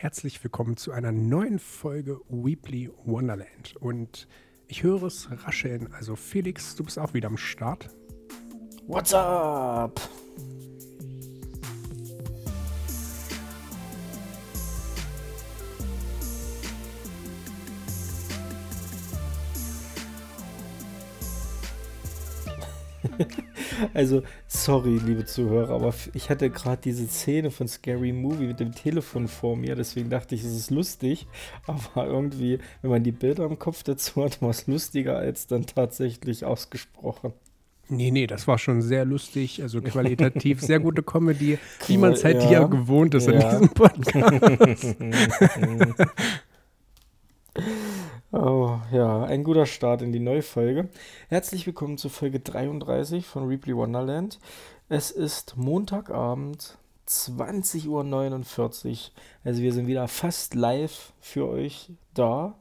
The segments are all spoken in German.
Herzlich willkommen zu einer neuen Folge Weebly Wonderland. Und ich höre es rascheln. Also Felix, du bist auch wieder am Start. What's up? Also, sorry, liebe Zuhörer, aber ich hatte gerade diese Szene von Scary Movie mit dem Telefon vor mir, deswegen dachte ich, es ist lustig. Aber irgendwie, wenn man die Bilder im Kopf dazu hat, war es lustiger als dann tatsächlich ausgesprochen. Nee, nee, das war schon sehr lustig, also qualitativ sehr gute Comedy, wie man es halt ja. hier gewohnt ist ja. in diesem Podcast. Oh ja, ein guter Start in die neue Folge. Herzlich willkommen zu Folge 33 von Replay Wonderland. Es ist Montagabend, 20.49 Uhr. Also wir sind wieder fast live für euch da.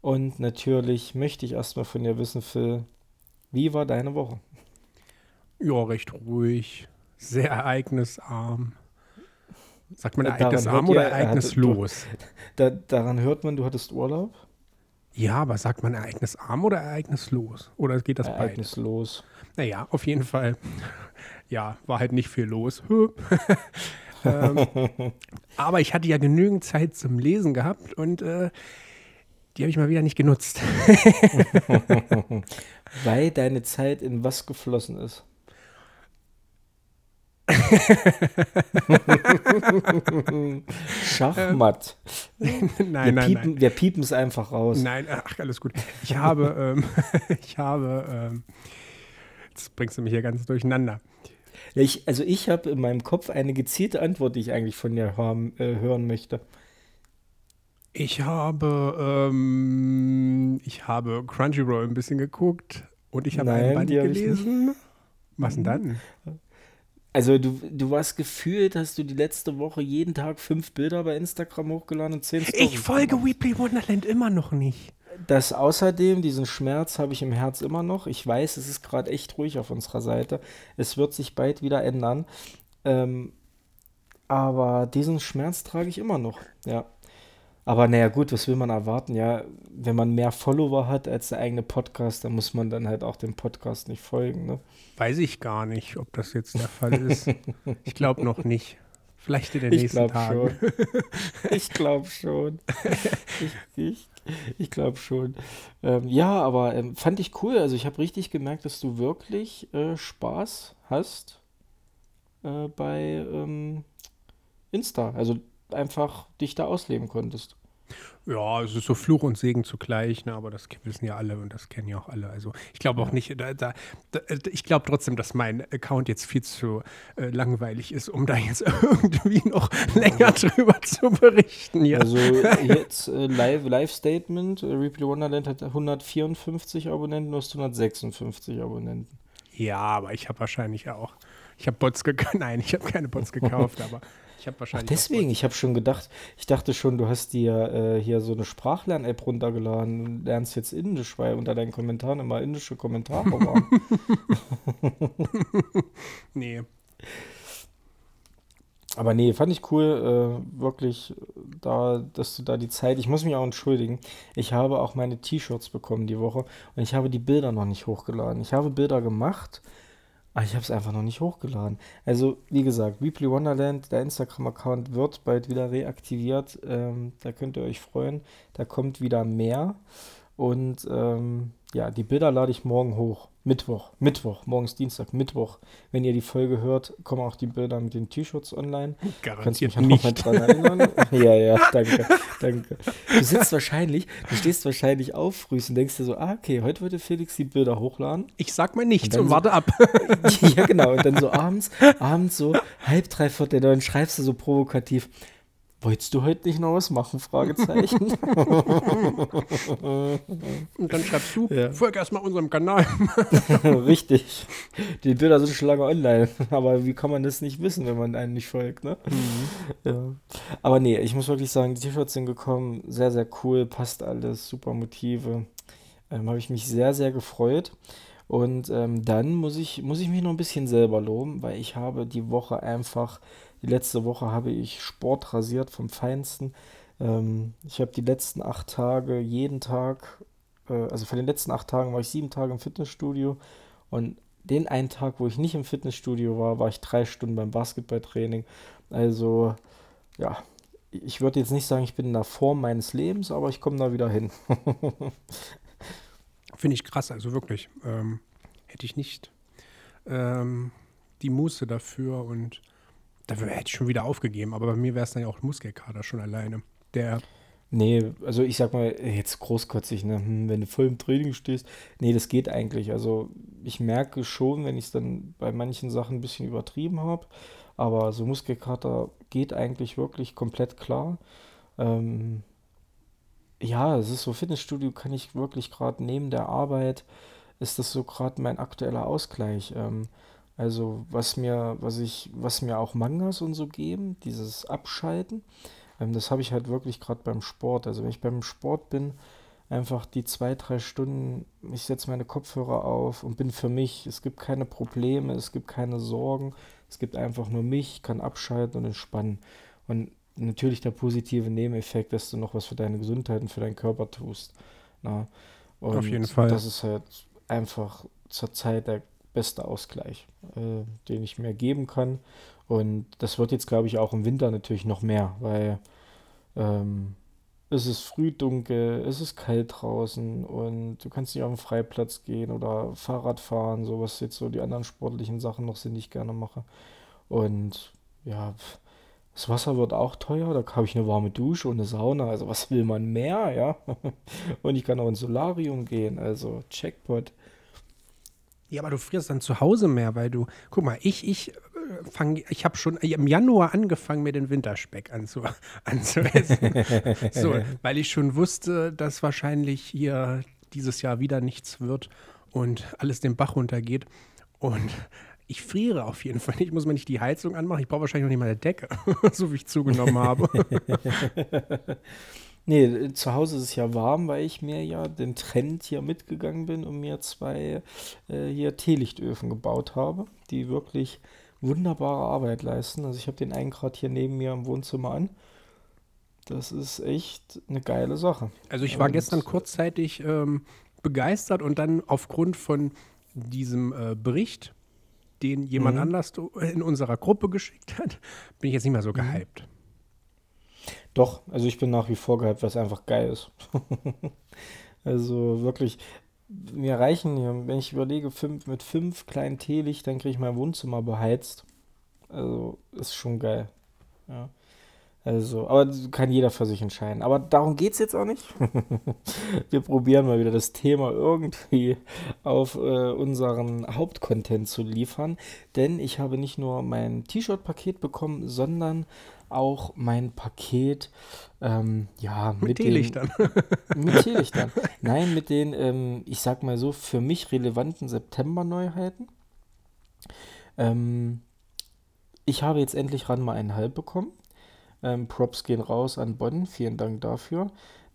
Und natürlich möchte ich erstmal von dir wissen, Phil, wie war deine Woche? Ja, recht ruhig, sehr ereignisarm. Sagt man ereignisarm oder ereignislos? Da, daran hört man, du hattest Urlaub. Ja, aber sagt man ereignisarm oder ereignislos? Oder geht das beides? Ereignislos. Naja, auf jeden Fall. Ja, war halt nicht viel los. ähm, aber ich hatte ja genügend Zeit zum Lesen gehabt und äh, die habe ich mal wieder nicht genutzt. Weil deine Zeit in was geflossen ist? Schachmatt. nein, wir nein, piepen, nein. Wir piepen es einfach raus. Nein, ach, alles gut. Ich habe, ähm, ich habe, ähm, jetzt bringst du mich hier ganz durcheinander. Ich, also ich habe in meinem Kopf eine gezielte Antwort, die ich eigentlich von dir haben, äh, hören möchte. Ich habe, ähm, ich habe Crunchyroll ein bisschen geguckt und ich habe ein Band gelesen. Was denn dann? Also du, du warst gefühlt, hast du die letzte Woche jeden Tag fünf Bilder bei Instagram hochgeladen und zehn Stories Ich folge gemacht. Weebly Wonderland immer noch nicht. Das außerdem, diesen Schmerz habe ich im Herz immer noch. Ich weiß, es ist gerade echt ruhig auf unserer Seite. Es wird sich bald wieder ändern. Ähm, aber diesen Schmerz trage ich immer noch, ja. Aber naja, gut, was will man erwarten? Ja, wenn man mehr Follower hat als der eigene Podcast, dann muss man dann halt auch dem Podcast nicht folgen, ne? Weiß ich gar nicht, ob das jetzt der Fall ist. ich glaube noch nicht. Vielleicht in den ich nächsten Tagen. Schon. Ich glaube schon. Ich, ich, ich glaube schon. Ähm, ja, aber ähm, fand ich cool. Also ich habe richtig gemerkt, dass du wirklich äh, Spaß hast äh, bei ähm, Insta. Also einfach dich da ausleben konntest. Ja, es ist so Fluch und Segen zugleich, ne, aber das wissen ja alle und das kennen ja auch alle. Also ich glaube auch nicht, da, da, da ich glaube trotzdem, dass mein Account jetzt viel zu äh, langweilig ist, um da jetzt irgendwie noch länger drüber zu berichten. Ja. Also jetzt äh, Live, Live Statement, äh, Replay Wonderland hat 154 Abonnenten, du hast 156 Abonnenten. Ja, aber ich habe wahrscheinlich auch, ich habe Bots gekauft, nein, ich habe keine Bots gekauft, aber ich habe wahrscheinlich. Ach, deswegen, ich habe schon gedacht, ich dachte schon, du hast dir äh, hier so eine Sprachlern-App runtergeladen und lernst jetzt Indisch, weil unter deinen Kommentaren immer indische Kommentare waren. nee. Aber nee, fand ich cool, äh, wirklich, da, dass du da die Zeit. Ich muss mich auch entschuldigen. Ich habe auch meine T-Shirts bekommen die Woche und ich habe die Bilder noch nicht hochgeladen. Ich habe Bilder gemacht ah, ich habe es einfach noch nicht hochgeladen. Also, wie gesagt, Weebly Wonderland, der Instagram-Account wird bald wieder reaktiviert. Ähm, da könnt ihr euch freuen. Da kommt wieder mehr. Und ähm, ja, die Bilder lade ich morgen hoch. Mittwoch, Mittwoch, morgens Dienstag, Mittwoch. Wenn ihr die Folge hört, kommen auch die Bilder mit den T-Shirts online. Garantiert Kannst mich nicht. dran erinnern? ja, ja, danke, danke. Du sitzt wahrscheinlich, du stehst wahrscheinlich auf früh und denkst dir so, ah, okay, heute würde Felix die Bilder hochladen. Ich sag mal nichts und, und warte so, ab. ja, genau. Und dann so abends, abends so halb, drei Viertel, dann schreibst du so provokativ, Wolltest du heute nicht noch was machen? Fragezeichen. Und dann schreibst du, ja. folg erstmal unserem Kanal. Richtig. Die Bilder sind schon lange online. Aber wie kann man das nicht wissen, wenn man einen nicht folgt, ne? Mhm. Ja. Aber nee, ich muss wirklich sagen, die T-Shirts sind gekommen. Sehr, sehr cool. Passt alles. Super Motive. Ähm, Habe ich mich sehr, sehr gefreut. Und ähm, dann muss ich, muss ich mich noch ein bisschen selber loben, weil ich habe die Woche einfach Die letzte Woche habe ich Sport rasiert vom Feinsten. Ähm, ich habe die letzten acht Tage jeden Tag, äh, also von den letzten acht Tagen war ich sieben Tage im Fitnessstudio und den einen Tag, wo ich nicht im Fitnessstudio war, war ich drei Stunden beim Basketballtraining. Also ja, ich würde jetzt nicht sagen, ich bin in der Form meines Lebens, aber ich komme da wieder hin. Finde ich krass, also wirklich. Ähm, hätte ich nicht ähm, die Muße dafür und dafür hätte ich schon wieder aufgegeben. Aber bei mir wäre es dann ja auch Muskelkater schon alleine. Der Nee, also ich sag mal, jetzt großkotzig, ne? Hm, wenn du voll im Training stehst. Nee, das geht eigentlich. Also ich merke schon, wenn ich es dann bei manchen Sachen ein bisschen übertrieben habe. Aber so Muskelkater geht eigentlich wirklich komplett klar. Ähm, ja, es ist so, Fitnessstudio kann ich wirklich gerade neben der Arbeit, ist das so gerade mein aktueller Ausgleich. Ähm, also was mir, was ich, was mir auch Mangas und so geben, dieses Abschalten, ähm, das habe ich halt wirklich gerade beim Sport. Also wenn ich beim Sport bin, einfach die zwei, drei Stunden, ich setze meine Kopfhörer auf und bin für mich. Es gibt keine Probleme, es gibt keine Sorgen, es gibt einfach nur mich, kann abschalten und entspannen. Und natürlich der positive Nebeneffekt, dass du noch was für deine Gesundheit und für deinen Körper tust. Na? Und Auf jeden Fall. Das ist halt einfach zurzeit der beste Ausgleich, äh, den ich mir geben kann. Und das wird jetzt, glaube ich, auch im Winter natürlich noch mehr, weil ähm, es ist früh dunkel, es ist kalt draußen und du kannst nicht auf den Freiplatz gehen oder Fahrrad fahren, so was jetzt so die anderen sportlichen Sachen noch sind, die ich gerne mache. Und ja, das Wasser wird auch teuer, da habe ich eine warme Dusche und eine Sauna, also was will man mehr, ja? Und ich kann auch ins Solarium gehen, also Checkpot. Ja, aber du frierst dann zu Hause mehr, weil du, guck mal, ich, ich fang, ich habe schon im Januar angefangen, mir den Winterspeck anzu, anzuessen. so, weil ich schon wusste, dass wahrscheinlich hier dieses Jahr wieder nichts wird und alles den Bach runtergeht. Und ich friere auf jeden Fall. Ich muss mir nicht die Heizung anmachen. Ich brauche wahrscheinlich noch nicht mal eine Decke, so wie ich zugenommen habe. Nee, zu Hause ist es ja warm, weil ich mir ja den Trend hier mitgegangen bin und mir zwei äh, hier Teelichtöfen gebaut habe, die wirklich wunderbare Arbeit leisten. Also ich habe den einen gerade hier neben mir im Wohnzimmer an. Das ist echt eine geile Sache. Also ich war und gestern kurzzeitig ähm, begeistert und dann aufgrund von diesem äh, Bericht, den jemand mhm. anders in unserer Gruppe geschickt hat, bin ich jetzt nicht mehr so mhm. Doch, also ich bin nach wie vor gehypt, weil es einfach geil ist. also wirklich, mir reichen, wenn ich überlege, fünf, mit fünf kleinen Teelichtern kriege ich mein Wohnzimmer beheizt. Also ist schon geil. Ja. Also, aber kann jeder für sich entscheiden. Aber darum geht es jetzt auch nicht. Wir probieren mal wieder das Thema irgendwie auf äh, unseren Hauptcontent zu liefern. Denn ich habe nicht nur mein T-Shirt-Paket bekommen, sondern auch mein Paket, ähm, ja, mit, mit Teelichtern. mit Teelichtern. Nein, mit den, ähm, ich sag mal so, für mich relevanten September-Neuheiten. Ähm, ich habe jetzt endlich ran mal einen Halb bekommen. Ähm, Props gehen raus an Bonn. Vielen Dank dafür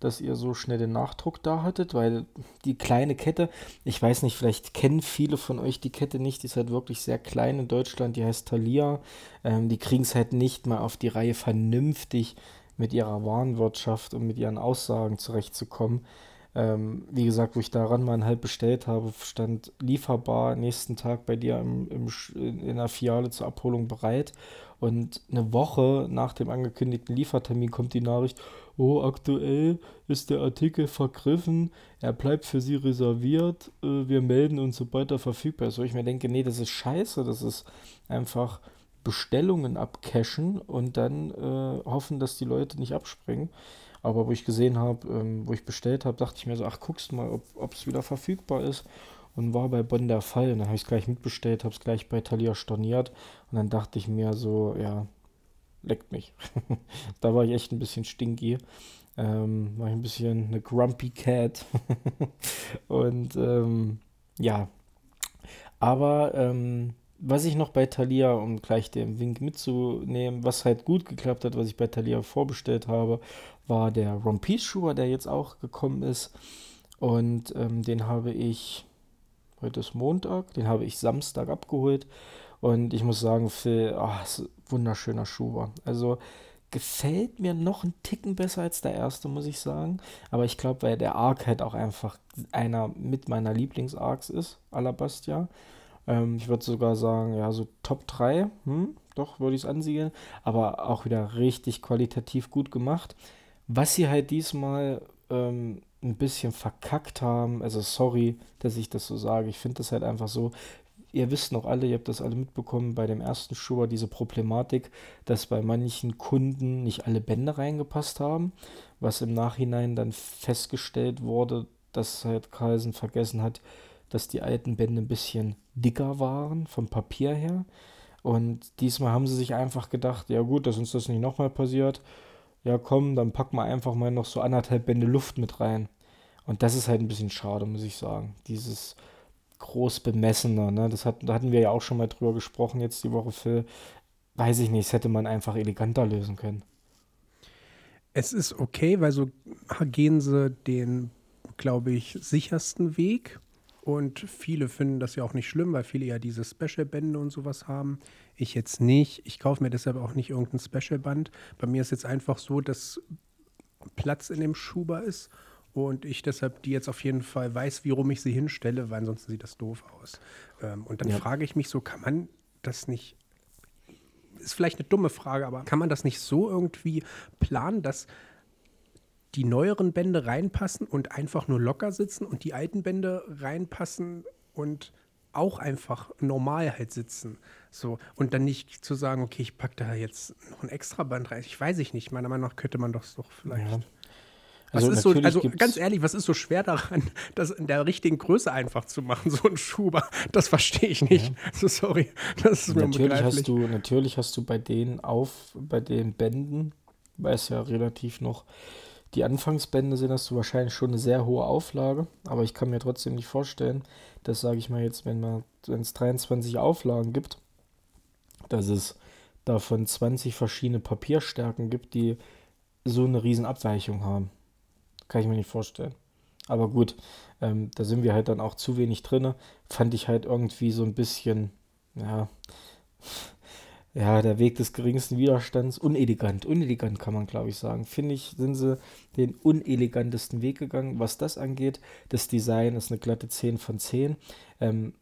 dass ihr so schnell den Nachdruck da hattet, weil die kleine Kette, ich weiß nicht, vielleicht kennen viele von euch die Kette nicht, die ist halt wirklich sehr klein in Deutschland, die heißt Thalia. Ähm, die kriegen es halt nicht mal auf die Reihe vernünftig mit ihrer Warenwirtschaft und mit ihren Aussagen zurechtzukommen. Ähm, wie gesagt, wo ich daran mal ein halb bestellt habe, stand lieferbar nächsten Tag bei dir im, im, in der Filiale zur Abholung bereit. Und eine Woche nach dem angekündigten Liefertermin kommt die Nachricht, oh, aktuell ist der Artikel vergriffen, er bleibt für Sie reserviert, äh, wir melden uns, sobald er verfügbar ist. Wo ich mir denke, nee, das ist scheiße, das ist einfach Bestellungen abcashen und dann äh, hoffen, dass die Leute nicht abspringen. Aber wo ich gesehen habe, ähm, wo ich bestellt habe, dachte ich mir so, ach, guckst mal, ob es wieder verfügbar ist. Und war bei Bonn der Fall. Und dann habe ich es gleich mitbestellt, habe es gleich bei Thalia storniert. Und dann dachte ich mir so, ja, leckt mich. da war ich echt ein bisschen stinky. Ähm, war ich ein bisschen eine Grumpy Cat. und ähm, ja. Aber ähm, was ich noch bei Thalia, um gleich den Wink mitzunehmen, was halt gut geklappt hat, was ich bei Thalia vorbestellt habe, war der Rompies-Schuher, der jetzt auch gekommen ist. Und ähm, den habe ich, heute ist Montag, den habe ich Samstag abgeholt. Und ich muss sagen, Phil, oh, wunderschöner Schuber. Also gefällt mir noch ein Ticken besser als der erste, muss ich sagen. Aber ich glaube, weil der Arc halt auch einfach einer mit meiner Lieblings-Arcs ist, Alabastia. Ähm, ich würde sogar sagen, ja, so Top 3, hm, doch, würde ich es ansiedeln. Aber auch wieder richtig qualitativ gut gemacht. Was sie halt diesmal ähm, ein bisschen verkackt haben, also sorry, dass ich das so sage, ich finde das halt einfach so, ihr wisst noch alle, ihr habt das alle mitbekommen bei dem ersten Schuber, diese Problematik, dass bei manchen Kunden nicht alle Bände reingepasst haben, was im Nachhinein dann festgestellt wurde, dass halt Carlsen vergessen hat, dass die alten Bände ein bisschen dicker waren vom Papier her. Und diesmal haben sie sich einfach gedacht, ja gut, dass uns das nicht nochmal passiert. Ja komm, dann packen wir einfach mal noch so anderthalb Bände Luft mit rein. Und das ist halt ein bisschen schade, muss ich sagen. Dieses groß bemessener. Ne? Das hat, da hatten wir ja auch schon mal drüber gesprochen, jetzt die Woche, Phil. Weiß ich nicht, das hätte man einfach eleganter lösen können. Es ist okay, weil so gehen sie den, glaube ich, sichersten Weg. Und viele finden das ja auch nicht schlimm, weil viele ja diese Special-Bände und sowas haben. Ich jetzt nicht. Ich kaufe mir deshalb auch nicht irgendein Special-Band. Bei mir ist jetzt einfach so, dass Platz in dem Schuber ist und ich deshalb die jetzt auf jeden Fall weiß, wie rum ich sie hinstelle, weil ansonsten sieht das doof aus. Ähm, und dann ja. frage ich mich so, kann man das nicht, ist vielleicht eine dumme Frage, aber kann man das nicht so irgendwie planen, dass die neueren Bände reinpassen und einfach nur locker sitzen und die alten Bände reinpassen und auch einfach normal halt sitzen. So. Und dann nicht zu sagen, okay, ich packe da jetzt noch ein extra Band rein. Ich weiß ich nicht. Meiner Meinung nach könnte man das doch vielleicht. Ja. Also, so, also ganz ehrlich, was ist so schwer daran, das in der richtigen Größe einfach zu machen, so ein Schuber? Das verstehe ich nicht. Ja. So sorry, das ist natürlich mir hast du Natürlich hast du bei denen auf, bei den Bänden, weil es ja relativ noch die Anfangsbände sind, hast du wahrscheinlich schon eine sehr hohe Auflage. Aber ich kann mir trotzdem nicht vorstellen, dass, sage ich mal jetzt, wenn es 23 Auflagen gibt, dass es davon 20 verschiedene Papierstärken gibt, die so eine riesen Abweichung haben. Kann ich mir nicht vorstellen. Aber gut, ähm, da sind wir halt dann auch zu wenig drin. Fand ich halt irgendwie so ein bisschen, ja, ja, der Weg des geringsten Widerstands. Unelegant, unelegant kann man, glaube ich, sagen. Finde ich, sind sie den unelegantesten Weg gegangen, was das angeht. Das Design ist eine glatte 10 von 10. Ähm,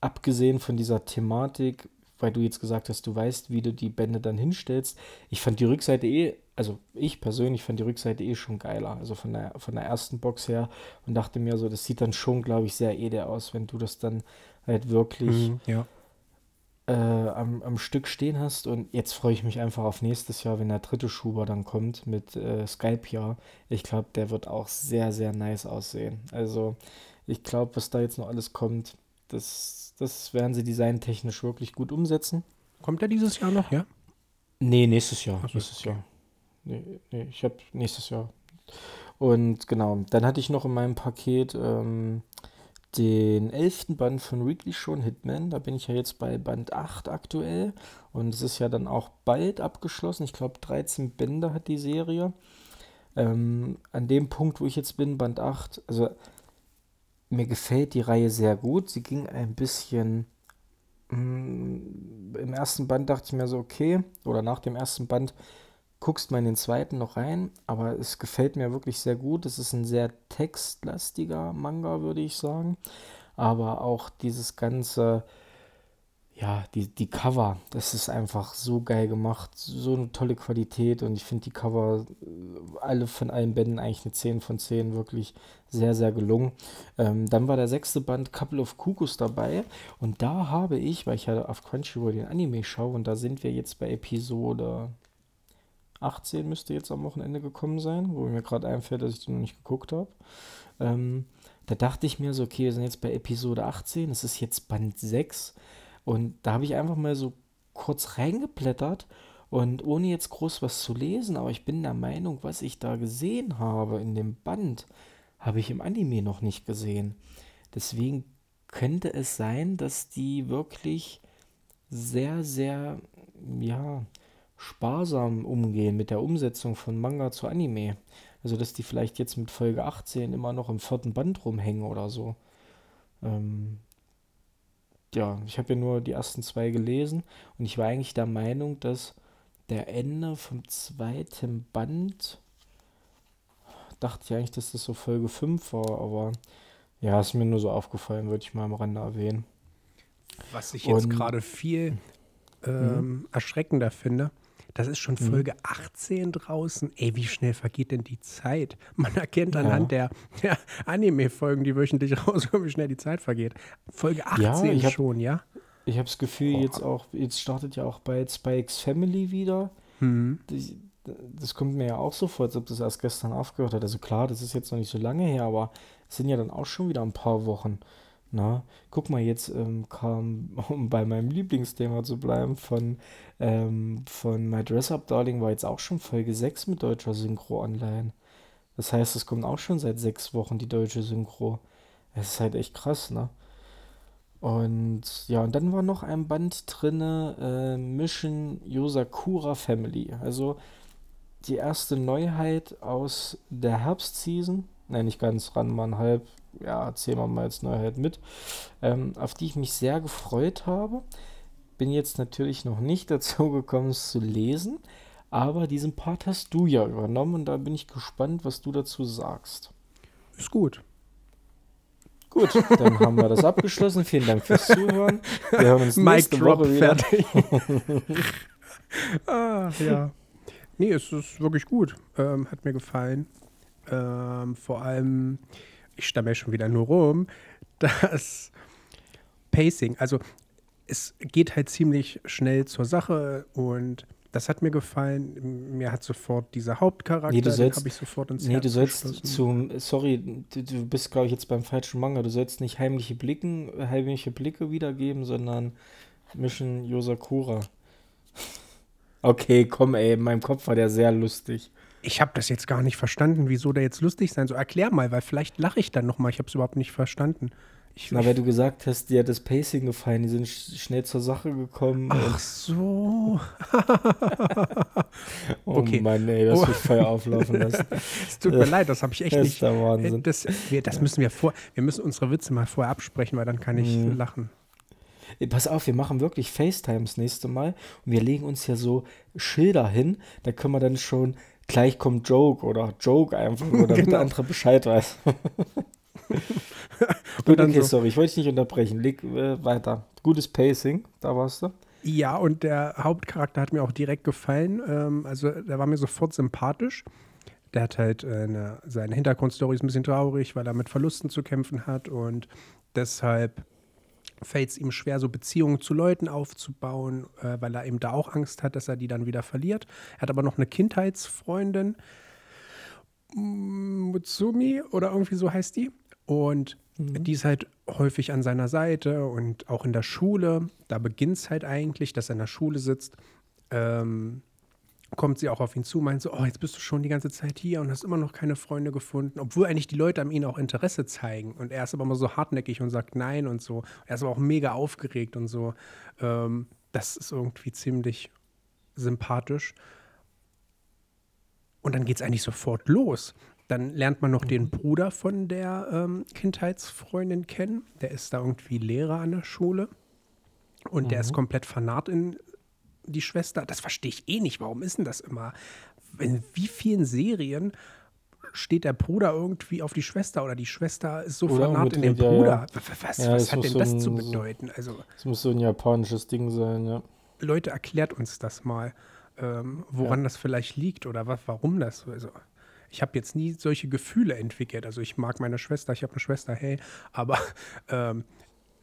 abgesehen von dieser Thematik, weil du jetzt gesagt hast, du weißt, wie du die Bände dann hinstellst. Ich fand die Rückseite eh also ich persönlich fand die Rückseite eh schon geiler, also von der, von der ersten Box her und dachte mir so, das sieht dann schon, glaube ich, sehr edel aus, wenn du das dann halt wirklich mhm, ja. äh, am, am Stück stehen hast und jetzt freue ich mich einfach auf nächstes Jahr, wenn der dritte Schuber dann kommt mit äh, Skype Ich glaube, der wird auch sehr, sehr nice aussehen. Also ich glaube, was da jetzt noch alles kommt, das, das werden sie designtechnisch wirklich gut umsetzen. Kommt er dieses Jahr noch, ja? Nee, nächstes Jahr. So, nächstes okay. Jahr. Nee, nee, ich habe nächstes Jahr. Und genau, dann hatte ich noch in meinem Paket ähm, den elften Band von Weekly schon Hitman. Da bin ich ja jetzt bei Band 8 aktuell. Und es ist ja dann auch bald abgeschlossen. Ich glaube, 13 Bände hat die Serie. Ähm, an dem Punkt, wo ich jetzt bin, Band 8, also mir gefällt die Reihe sehr gut. Sie ging ein bisschen. Mh, mm, Im ersten Band dachte ich mir so, okay, oder nach dem ersten Band guckst mal in den zweiten noch rein, aber es gefällt mir wirklich sehr gut. Es ist ein sehr textlastiger Manga, würde ich sagen. Aber auch dieses ganze, ja, die, die Cover, das ist einfach so geil gemacht, so eine tolle Qualität und ich finde die Cover, äh, alle von allen Bänden eigentlich eine 10 von 10, wirklich sehr, sehr gelungen. Ähm, dann war der sechste Band Couple of Cuckoos dabei und da habe ich, weil ich ja auf Crunchyroll den Anime schaue und da sind wir jetzt bei Episode 18 müsste jetzt am Wochenende gekommen sein, wo mir gerade einfällt, dass ich die noch nicht geguckt habe. Ähm, da dachte ich mir so, okay, wir sind jetzt bei Episode 18, es ist jetzt Band 6. Und da habe ich einfach mal so kurz reingeblättert und ohne jetzt groß was zu lesen, aber ich bin der Meinung, was ich da gesehen habe in dem Band, habe ich im Anime noch nicht gesehen. Deswegen könnte es sein, dass die wirklich sehr, sehr, ja, sparsam umgehen mit der Umsetzung von Manga zu Anime. Also, dass die vielleicht jetzt mit Folge 18 immer noch im vierten Band rumhängen oder so. Ähm, ja, ich habe ja nur die ersten zwei gelesen und ich war eigentlich der Meinung, dass der Ende vom zweiten Band, dachte ich eigentlich, dass das so Folge 5 war, aber ja, ist mir nur so aufgefallen, würde ich mal am Rande erwähnen. Was ich jetzt gerade viel ähm, erschreckender finde, das ist schon Folge 18 draußen. Ey, wie schnell vergeht denn die Zeit? Man erkennt anhand der, der Anime-Folgen, die wöchentlich rauskommen, wie schnell die Zeit vergeht. Folge 18 ich hab- schon, ja? Ich habe das Gefühl, Boah. jetzt auch, jetzt startet ja auch bei Spikes Family wieder. Hm. Das, das kommt mir ja auch so vor, als ob das erst gestern aufgehört hat. Also klar, das ist jetzt noch nicht so lange her, aber es sind ja dann auch schon wieder ein paar Wochen. Na, guck mal, jetzt ähm, kam, um bei meinem Lieblingsthema zu bleiben, von, ähm, von My Dress Up Darling war jetzt auch schon Folge 6 mit deutscher Synchro online. Das heißt, es kommt auch schon seit sechs Wochen die deutsche Synchro. Es ist halt echt krass, ne? Und ja, und dann war noch ein Band drinne, äh, Mission Yosakura Family. Also die erste Neuheit aus der Herbstseason. Nein, nicht ganz, Ranman halb. Ja, wir mal als Neuheit mit. Ähm, auf die ich mich sehr gefreut habe. Bin jetzt natürlich noch nicht dazu gekommen, es zu lesen. Aber diesen Part hast du ja übernommen und da bin ich gespannt, was du dazu sagst. Ist gut. Gut, dann haben wir das abgeschlossen. Vielen Dank fürs Zuhören. Wir hören uns Mic nächste drop, Woche wieder. fertig. ah, ja. Nee, es ist wirklich gut. Ähm, hat mir gefallen. Ähm, vor allem, ich stamme ja schon wieder nur rum, das Pacing, also es geht halt ziemlich schnell zur Sache und das hat mir gefallen. Mir hat sofort dieser Hauptcharakter, Nee, du den sollst- habe ich sofort ins Nee, Herz du sollst zum, sorry, du, du bist, glaube ich, jetzt beim falschen Manga. Du sollst nicht heimliche Blicken, heimliche Blicke wiedergeben, sondern Mission Yosakura. Okay, komm, ey, in meinem Kopf war der sehr lustig. Ich habe das jetzt gar nicht verstanden, wieso der jetzt lustig sein soll. Erklär mal, weil vielleicht lache ich dann nochmal. Ich habe es überhaupt nicht verstanden. Ich, Na, weil du gesagt hast, dir hat das Pacing gefallen, die sind sch schnell zur Sache gekommen. Ach so. oh okay. Mann, ey, das Oh. wird Feuer auflaufen lassen. Es tut mir leid, das habe ich echt Das nicht. Wahnsinn. Das, wir, das müssen wir vor. Wir müssen unsere Witze mal vorher absprechen, weil dann kann ich Mhm. lachen. Pass auf, wir machen wirklich FaceTimes nächste Mal und wir legen uns ja so Schilder hin, da können wir dann schon gleich kommt Joke oder Joke einfach, nur damit Genau. der andere Bescheid weiß. Gut, okay, so- sorry, ich wollte dich nicht unterbrechen. Leg äh, weiter. Gutes Pacing, da warst du. Ja, und der Hauptcharakter hat mir auch direkt gefallen. Ähm, also, der war mir sofort sympathisch. Der hat halt äh, eine, seine Hintergrundstory ist ein bisschen traurig, weil er mit Verlusten zu kämpfen hat und deshalb fällt es ihm schwer, so Beziehungen zu Leuten aufzubauen, äh, weil er eben da auch Angst hat, dass er die dann wieder verliert. Er hat aber noch eine Kindheitsfreundin, mm, Mutsumi oder irgendwie so heißt die. Und die ist halt häufig an seiner Seite und auch in der Schule. Da beginnt es halt eigentlich, dass er in der Schule sitzt. Ähm, kommt sie auch auf ihn zu, meint so, oh, jetzt bist du schon die ganze Zeit hier und hast immer noch keine Freunde gefunden, obwohl eigentlich die Leute an ihn auch Interesse zeigen. Und er ist aber immer so hartnäckig und sagt nein und so. Er ist aber auch mega aufgeregt und so. Ähm, das ist irgendwie ziemlich sympathisch. Und dann geht es eigentlich sofort los. Dann lernt man noch den Bruder von der ähm, Kindheitsfreundin kennen. Der ist da irgendwie Lehrer an der Schule. Und der ist komplett fanat in die Schwester. Das verstehe ich eh nicht. Warum ist denn das immer? In wie vielen Serien steht der Bruder irgendwie auf die Schwester oder die Schwester ist so Oder fanat in den ja, Bruder? ja. Was, Ja, was hat denn so das ein- zu bedeuten? Also, Das muss so ein japanisches Ding sein, ja. Leute, erklärt uns das mal, ähm, woran das vielleicht liegt oder was, warum das so also, Ich habe jetzt nie solche Gefühle entwickelt. Also ich mag meine Schwester, ich habe eine Schwester, hey, aber ähm,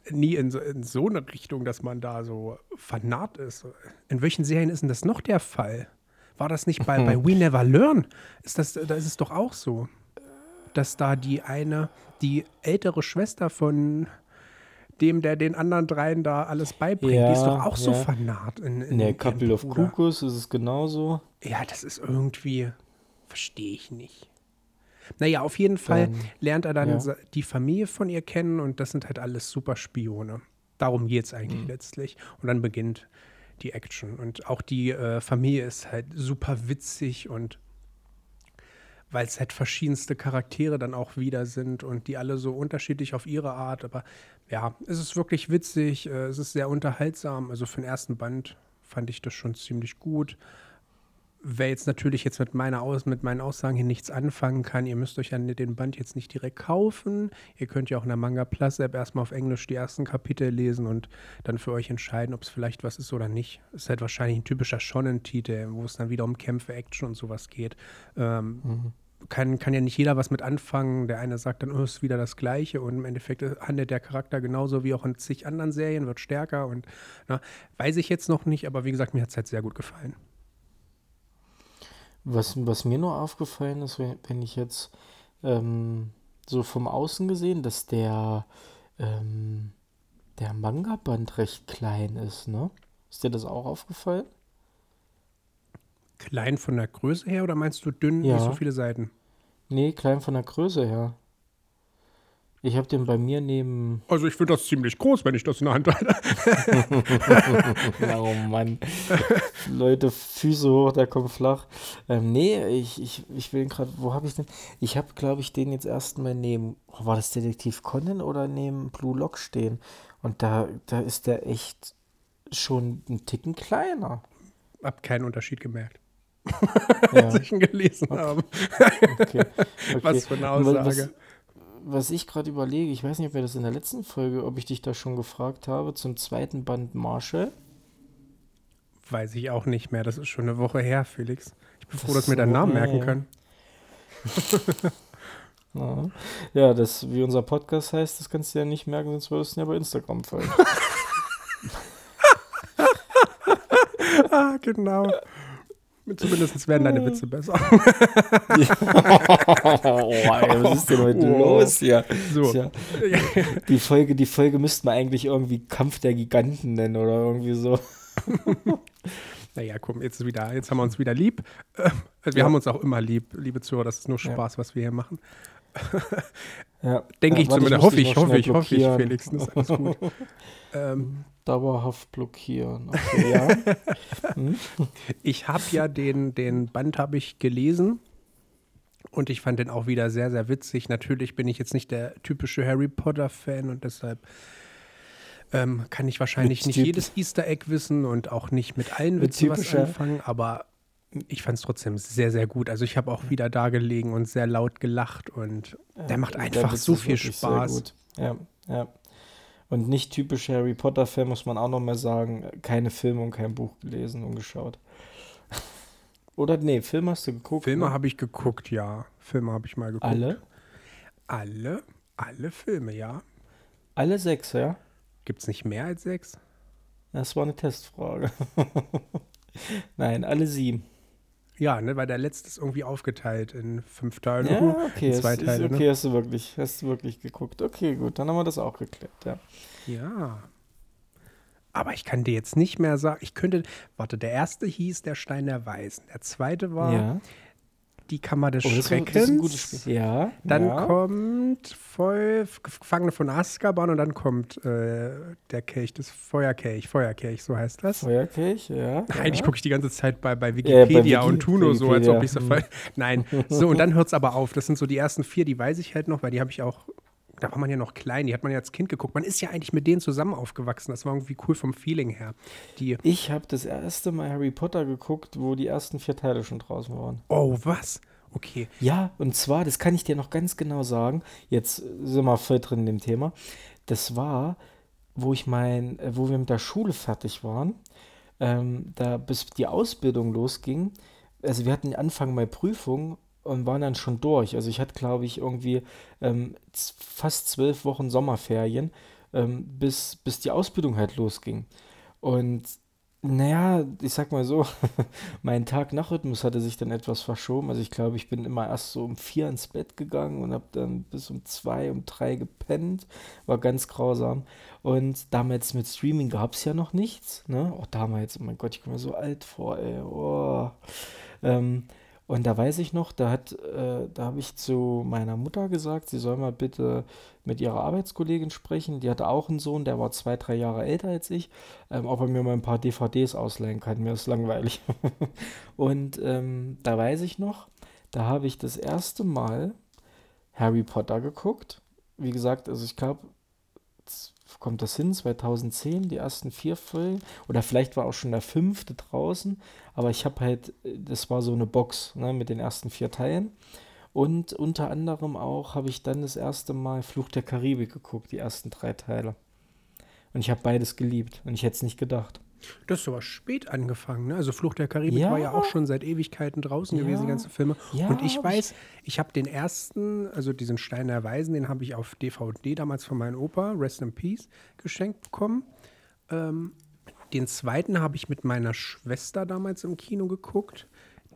nie in so, in so eine Richtung, dass man da so fanat ist. In welchen Serien ist denn das noch der Fall? War das nicht bei, bei We Never Learn? Ist das, da ist es doch auch so, dass da die eine, die ältere Schwester von dem, der den anderen dreien da alles beibringt, die ist Ja, doch auch so ja. fanat. In, in der Couple of. Cuckoos ist es genauso. Ja, das ist irgendwie, verstehe ich nicht. Naja, auf jeden Fall Dann- lernt er dann ja. die Familie von ihr kennen und das sind halt alles super Spione. Darum geht es Mhm. eigentlich letztlich. Und dann beginnt die Action. Und auch die äh, Familie ist halt super witzig und weil es halt verschiedenste Charaktere dann auch wieder sind und die alle so unterschiedlich auf ihre Art. Aber ja, es ist wirklich witzig, äh, es ist sehr unterhaltsam. Also für den ersten Band fand ich das schon ziemlich gut. Wer jetzt natürlich jetzt mit, meiner Aus mit meinen Aussagen hier nichts anfangen kann, ihr müsst euch ja den Band jetzt nicht direkt kaufen. Ihr könnt ja auch in der Manga Plus App erstmal auf Englisch die ersten Kapitel lesen und dann für euch entscheiden, ob es vielleicht was ist oder nicht. Ist halt wahrscheinlich ein typischer Shonen-Titel, wo es dann wieder um Kämpfe, Action und sowas geht. Ähm, mhm kann, kann ja nicht jeder was mit anfangen. Der eine sagt dann, oh, ist wieder das Gleiche und im Endeffekt handelt der Charakter genauso wie auch in zig anderen Serien, wird stärker und na, weiß ich jetzt noch nicht, aber wie gesagt, mir hat es halt sehr gut gefallen. Was, was mir nur aufgefallen ist, wenn, ich jetzt ähm, so vom Außen gesehen, dass der, ähm, der Manga-Band recht klein ist, ne? Ist dir das auch aufgefallen? Klein von der Größe her oder meinst du dünn, ja. nicht so viele Seiten? Nee, klein von der Größe her. Ich habe den bei mir neben. Also ich finde das ziemlich groß, wenn ich das in der Hand halte. oh Mann. Leute, Füße hoch, der kommt flach. Ähm, nee, ich, ich, ich will gerade, wo habe ich den? Ich habe, glaube ich, den jetzt erstmal neben, oh, war das Detektiv Conan oder neben Blue Lock stehen? Und da, da ist der echt schon ein Ticken kleiner. Hab keinen Unterschied gemerkt. ja. als ich ihn gelesen okay. habe. okay. Okay. Was für eine Aussage. Was, was ich gerade überlege, ich weiß nicht, ob wir das in der letzten Folge, ob ich dich da schon gefragt habe, zum zweiten Band Marshall. Weiß ich auch nicht mehr. Das ist schon eine Woche her, Felix. Ich bin das froh, dass wir deinen Namen merken können. ja. ja, das, wie unser Podcast heißt, das kannst du ja nicht merken, sonst würdest du ja bei Instagram folgen. ah, genau. Zumindest werden deine Witze besser. oh, ey, was ist denn heute oh. los hier? So. Ja, die, Folge, die Folge müsste man eigentlich irgendwie Kampf der Giganten nennen oder irgendwie so. naja, komm, jetzt, wieder, jetzt haben wir uns wieder lieb. Äh, wir ja. haben uns auch immer lieb, liebe Zuhörer. Das ist nur Spaß, ja. was wir hier machen. ja. Denke ich zumindest. Hoffe ich, hoffe ich, hoffe ich, Felix. Das ist alles gut. ähm, dauerhaft blockieren. Okay, ja. hm? Ich habe ja den, den Band habe ich gelesen und ich fand den auch wieder sehr, sehr witzig. Natürlich bin ich jetzt nicht der typische Harry Potter-Fan und deshalb ähm, kann ich wahrscheinlich mit nicht jedes Easter Egg wissen und auch nicht mit allen Witzen was anfangen, aber ich fand es trotzdem sehr, sehr gut. Also ich habe auch wieder da gelegen und sehr laut gelacht und der macht einfach so viel Spaß. Ja, ja. Und nicht typisch Harry Potter-Fan, muss man auch noch mal sagen. Keine Filme und kein Buch gelesen und geschaut. Oder nee, Filme hast du geguckt? Filme ne? habe ich geguckt, ja. Filme habe ich mal geguckt. Alle? Alle? Alle Filme, ja. Alle sechs, ja? Gibt es nicht mehr als sechs? Das war eine Testfrage. Nein, alle sieben. Ja, ne, weil der letzte ist irgendwie aufgeteilt in fünf Teile. Ja, okay, in zwei ist, Teile. Ist okay, ne? hast du wirklich, hast du wirklich geguckt. Okay, gut, dann haben wir das auch geklärt, ja. Ja. Aber ich kann dir jetzt nicht mehr sagen, ich könnte, warte, der erste hieß Der Stein der Weisen. Der zweite war ja die Kammer des oh, das Schreckens. Das ist ein gutes Spiel. Ja. Dann ja. kommt voll Gefangene von Azkaban und dann kommt äh, der Kelch, das Feuerkelch, Feuerkelch, so heißt das. Feuerkelch, ja. Eigentlich ja. gucke ich die ganze Zeit bei, bei Wikipedia, ja, bei Wiki und Tuno so, als ob ich so voll. Nein. So, und dann hört es aber auf. Das sind so die ersten vier, die weiß ich halt noch, weil die habe ich auch da war man ja noch klein, die hat man ja als Kind geguckt. Man ist ja eigentlich mit denen zusammen aufgewachsen. Das war irgendwie cool vom Feeling her. Die ich habe das erste Mal Harry Potter geguckt, wo die ersten vier Teile schon draußen waren. Oh, was? Okay. Ja, und zwar, das kann ich dir noch ganz genau sagen. Jetzt sind wir voll drin in dem Thema. Das war, wo ich mein, äh, wo wir mit der Schule fertig waren, ähm, da bis die Ausbildung losging. Also wir hatten Anfang Mai Prüfung und waren dann schon durch. Also ich hatte, glaube ich, irgendwie ähm, fast zwölf Wochen Sommerferien, ähm, bis, bis die Ausbildung halt losging. Und naja, ich sag mal so, mein Tag-Nach-Rhythmus hatte sich dann etwas verschoben. Also ich glaube, ich bin immer erst so um vier ins Bett gegangen und habe dann bis um zwei, um drei gepennt. War ganz grausam. Und damals mit Streaming gab es ja noch nichts. Ne? Auch damals, oh mein Gott, ich komme mir so alt vor, ey. Oh. Ähm, und da weiß ich noch, da hat, äh, da habe ich zu meiner Mutter gesagt, sie soll mal bitte mit ihrer Arbeitskollegin sprechen. Die hatte auch einen Sohn, der war zwei, drei Jahre älter als ich, ähm, ob er mir mal ein paar DVDs ausleihen kann. Mir ist langweilig. und ähm, da weiß ich noch, Da habe ich das erste Mal Harry Potter geguckt. Wie gesagt, also ich glaube, kommt das hin, 2010, die ersten vier Folgen. Oder vielleicht war auch schon der fünfte draußen. Aber ich habe halt, das war so eine Box ne, mit den ersten vier Teilen. Und unter anderem auch habe ich dann das erste Mal Fluch der Karibik geguckt, die ersten drei Teile. Und ich habe beides geliebt. Und ich hätte es nicht gedacht. Das ist aber spät angefangen, ne? Also Flucht der Karibik ja. war ja auch schon seit Ewigkeiten draußen ja. gewesen, die ganze Filme. Ja, und ich weiß, ich habe den ersten, also diesen Stein der Weisen, den habe ich auf DVD damals von meinem Opa, Rest in Peace, geschenkt bekommen. Ähm, den zweiten habe ich mit meiner Schwester damals im Kino geguckt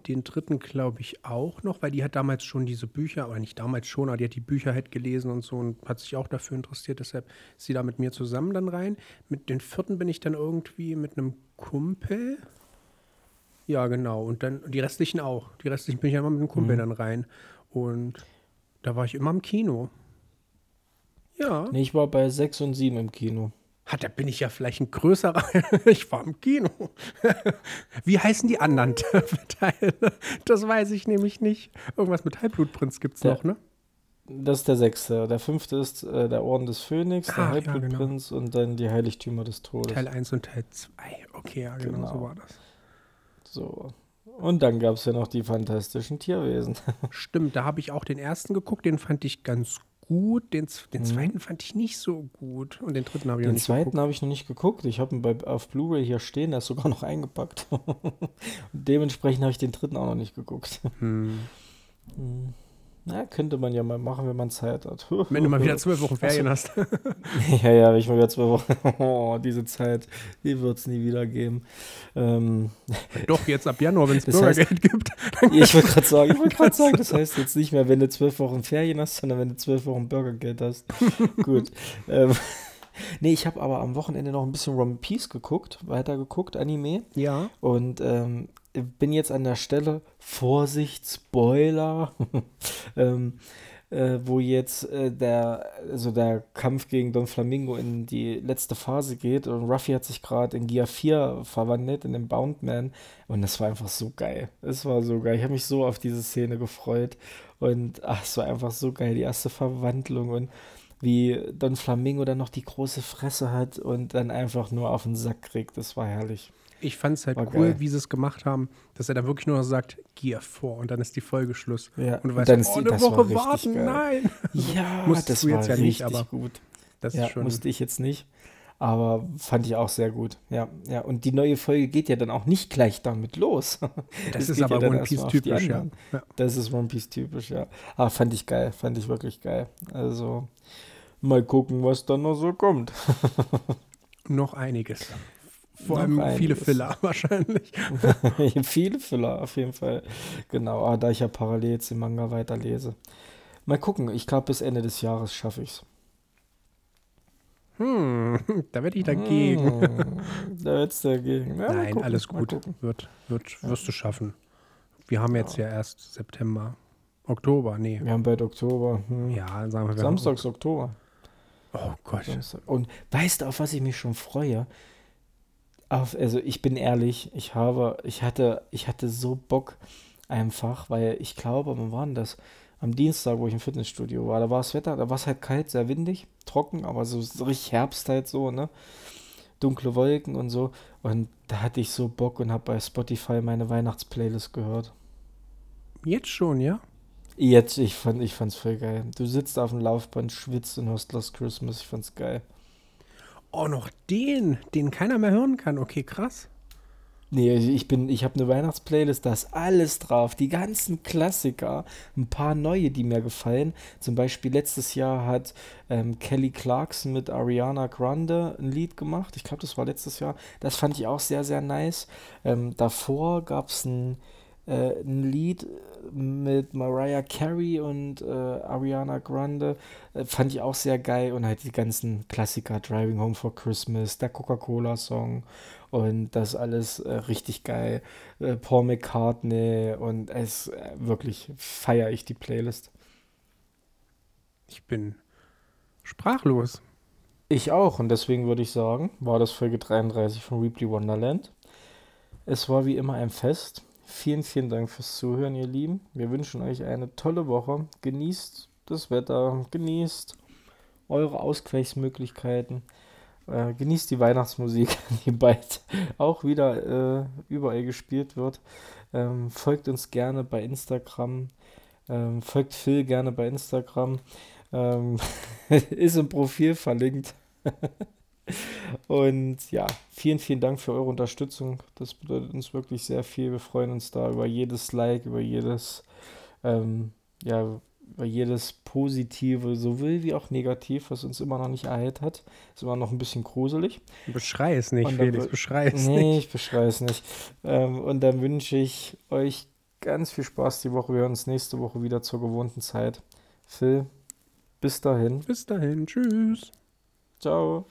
den dritten glaube ich auch noch, weil die hat damals schon diese Bücher, aber nicht damals schon, aber die hat die Bücher halt gelesen und so und hat sich auch dafür interessiert, deshalb ist sie da mit mir zusammen dann rein. Mit den vierten bin ich dann irgendwie mit einem Kumpel. Ja, genau. Und dann die restlichen auch. Die restlichen bin ich immer mit einem Kumpel mhm. dann rein. Und da war ich immer im Kino. Ja. Nee, ich war bei 6 und 7 im Kino. Ha, da bin ich ja vielleicht ein größerer. ich war im Kino. Wie heißen die anderen Teile? Das weiß ich nämlich nicht. Irgendwas mit Halbblutprinz gibt es noch, ne? Das ist der sechste. Der fünfte ist äh, der Orden des Phönix, der Halbblutprinz ja, genau. und dann die Heiligtümer des Todes. Teil 1 und Teil 2. Okay, ja, genau, genau, so war das. So. Und dann gab es ja noch die fantastischen Tierwesen. Stimmt, da habe ich auch den ersten geguckt, den fand ich ganz gut. Den, den mhm. zweiten fand ich nicht so gut. Und den dritten habe ich den noch nicht geguckt. Den zweiten habe ich noch nicht geguckt. Ich habe ihn auf Blu-ray hier stehen, der ist sogar noch eingepackt. dementsprechend habe ich den dritten auch noch nicht geguckt. Hm. hm. Na, könnte man ja mal machen, wenn man Zeit hat. wenn du mal wieder zwölf Wochen Ferien hast. ja, ja, wenn ich mal wieder zwölf Wochen. Oh, diese Zeit, die wird es nie wieder geben. Ähm, Doch, jetzt ab Januar, wenn es Bürgergeld heißt, gibt. ich wollte gerade sagen, ich wollte gerade sagen, das heißt jetzt nicht mehr, wenn du zwölf Wochen Ferien hast, sondern wenn du zwölf Wochen Bürgergeld hast. Gut. Ähm, Nee, ich habe aber am Wochenende noch ein bisschen One Piece geguckt, weitergeguckt, Anime. Ja. Und ähm, bin jetzt an der Stelle, Vorsicht, Spoiler, ähm, äh, wo jetzt äh, der, also der Kampf gegen Don Flamingo in die letzte Phase geht und Ruffy hat sich gerade in Gear 4 verwandelt, in den Boundman und das war einfach so geil. Es war so geil. Ich habe mich so auf diese Szene gefreut und ach, es war einfach so geil, die erste Verwandlung und wie Don Flamingo dann noch die große Fresse hat und dann einfach nur auf den Sack kriegt. Das war herrlich. Ich fand es halt war cool, wie sie es gemacht haben, dass er da wirklich nur noch sagt, Gear vor und dann ist die Folge Schluss. Ja, und du weißt, dann oh, eine Woche warten, geil. nein. Ja, das war jetzt ja nicht, aber gut. Das ja, musste ich jetzt nicht. Aber fand ich auch sehr gut. Ja, ja. Und die neue Folge geht ja dann auch nicht gleich damit los. Das, das ist aber ja One Piece typisch, ja. ja. Das ist One Piece typisch, ja. Aber fand ich geil, fand ich wirklich geil. Also mal gucken, was dann noch so kommt. noch einiges. Vor allem viele Filler wahrscheinlich. viele Filler auf jeden Fall. Genau, ah, da ich ja parallel jetzt den Manga weiterlese. Mal gucken, ich glaube bis Ende des Jahres schaffe ich es. Hm, da werde ich dagegen. Hm, da wird's dagegen. Ja, Nein, gucken, alles gut. Wird, wird, wirst du schaffen. Wir haben jetzt ja, ja erst September. Oktober, nee. Wir haben bald Oktober. Hm. Ja, sagen wir. Samstags Oktober. Oh Gott. Und weißt du, auf was ich mich schon freue? Auf, also ich bin ehrlich, ich habe, ich hatte, ich hatte so Bock einfach, weil ich glaube, wann war denn das? Am Dienstag, wo ich im Fitnessstudio war, da war das Wetter, da war es halt kalt, sehr windig, trocken, aber so, so richtig Herbst halt so, ne? Dunkle Wolken und so. Und da hatte ich so Bock und habe bei Spotify meine Weihnachtsplaylist gehört. Jetzt schon, ja? Jetzt, ich fand, ich fand's voll geil. Du sitzt auf dem Laufband, schwitzt und hörst Last Christmas, ich fand's geil. Oh, noch den, den keiner mehr hören kann. Okay, krass. Nee, ich bin, ich habe eine Weihnachtsplaylist, da ist alles drauf, die ganzen Klassiker, ein paar neue, die mir gefallen. Zum Beispiel letztes Jahr hat ähm, Kelly Clarkson mit Ariana Grande ein Lied gemacht. Ich glaube, das war letztes Jahr. Das fand ich auch sehr, sehr nice. Ähm, davor gab es ein, äh, ein Lied mit Mariah Carey und äh, Ariana Grande. Äh, fand ich auch sehr geil. Und halt die ganzen Klassiker, Driving Home for Christmas, der Coca-Cola-Song und das alles äh, richtig geil. Äh, Paul McCartney und es äh, wirklich feiere ich die Playlist. Ich bin sprachlos. Ich auch und deswegen würde ich sagen, war das Folge 33 von Weebly Wonderland. Es war wie immer ein Fest. Vielen, vielen Dank fürs Zuhören, ihr Lieben. Wir wünschen euch eine tolle Woche. Genießt das Wetter, genießt eure Ausgleichsmöglichkeiten. Äh, genießt die Weihnachtsmusik, die bald auch wieder äh, überall gespielt wird. Ähm, folgt uns gerne bei Instagram. Ähm, folgt Phil gerne bei Instagram. Ähm, ist im Profil verlinkt. Und ja, vielen, vielen Dank für eure Unterstützung. Das bedeutet uns wirklich sehr viel. Wir freuen uns da über jedes Like, über jedes, ähm, ja, über jedes Positive, sowohl wie auch negativ, was uns immer noch nicht erhält hat. Ist immer noch ein bisschen gruselig. Beschrei es nicht, Felix, beschrei es nee, nicht. Nee, ich beschrei es nicht. Ähm, und dann wünsche ich euch ganz viel Spaß die Woche. Wir hören uns nächste Woche wieder zur gewohnten Zeit. Phil, bis dahin. Bis dahin, tschüss. Ciao.